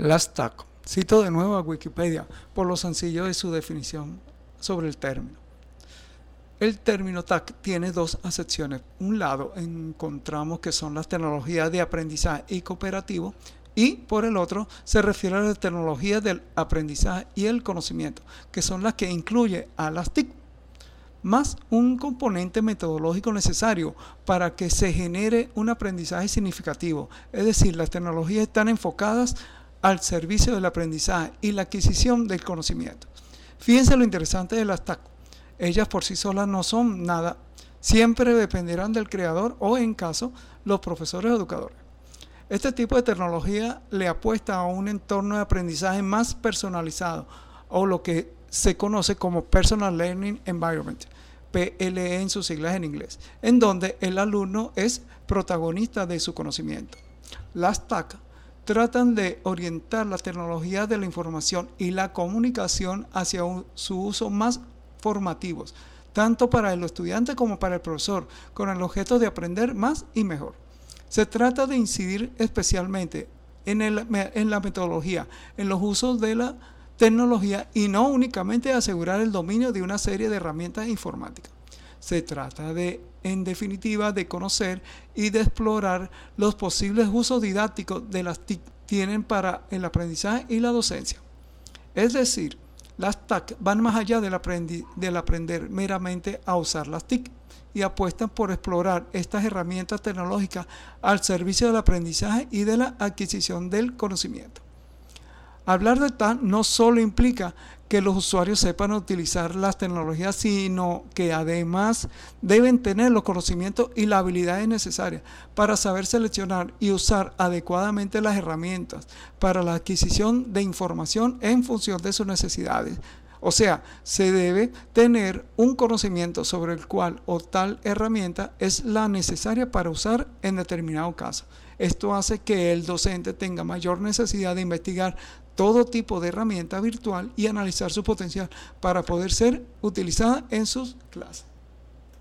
Las TAC. Cito de nuevo a Wikipedia por lo sencillo de su definición sobre el término. El término TAC tiene dos acepciones. Un lado encontramos que son las tecnologías de aprendizaje y cooperativo y por el otro se refiere a las tecnologías del aprendizaje y el conocimiento, que son las que incluye a las TIC, más un componente metodológico necesario para que se genere un aprendizaje significativo. Es decir, las tecnologías están enfocadas al servicio del aprendizaje y la adquisición del conocimiento. Fíjense lo interesante de las TAC. Ellas por sí solas no son nada, siempre dependerán del creador o en caso los profesores o educadores. Este tipo de tecnología le apuesta a un entorno de aprendizaje más personalizado o lo que se conoce como Personal Learning Environment, PLE en sus siglas en inglés, en donde el alumno es protagonista de su conocimiento. Las TAC tratan de orientar la tecnología de la información y la comunicación hacia su uso más formativos, tanto para el estudiante como para el profesor, con el objeto de aprender más y mejor. Se trata de incidir especialmente en, en la metodología, en los usos de la tecnología y no únicamente asegurar el dominio de una serie de herramientas informáticas. Se trata de, en definitiva, de conocer y de explorar los posibles usos didácticos de las TIC tienen para el aprendizaje y la docencia. Es decir, las TAC van más allá del, del aprender meramente a usar las TIC y apuestan por explorar estas herramientas tecnológicas al servicio del aprendizaje y de la adquisición del conocimiento. Hablar de TAC no solo implica que los usuarios sepan utilizar las tecnologías, sino que además deben tener los conocimientos y las habilidades necesarias para saber seleccionar y usar adecuadamente las herramientas para la adquisición de información en función de sus necesidades, o sea, se debe tener un conocimiento sobre el cual o tal herramienta es la necesaria para usar en determinado caso. Esto hace que el docente tenga mayor necesidad de investigar todo tipo de herramienta virtual y analizar su potencial para poder ser utilizada en sus clases.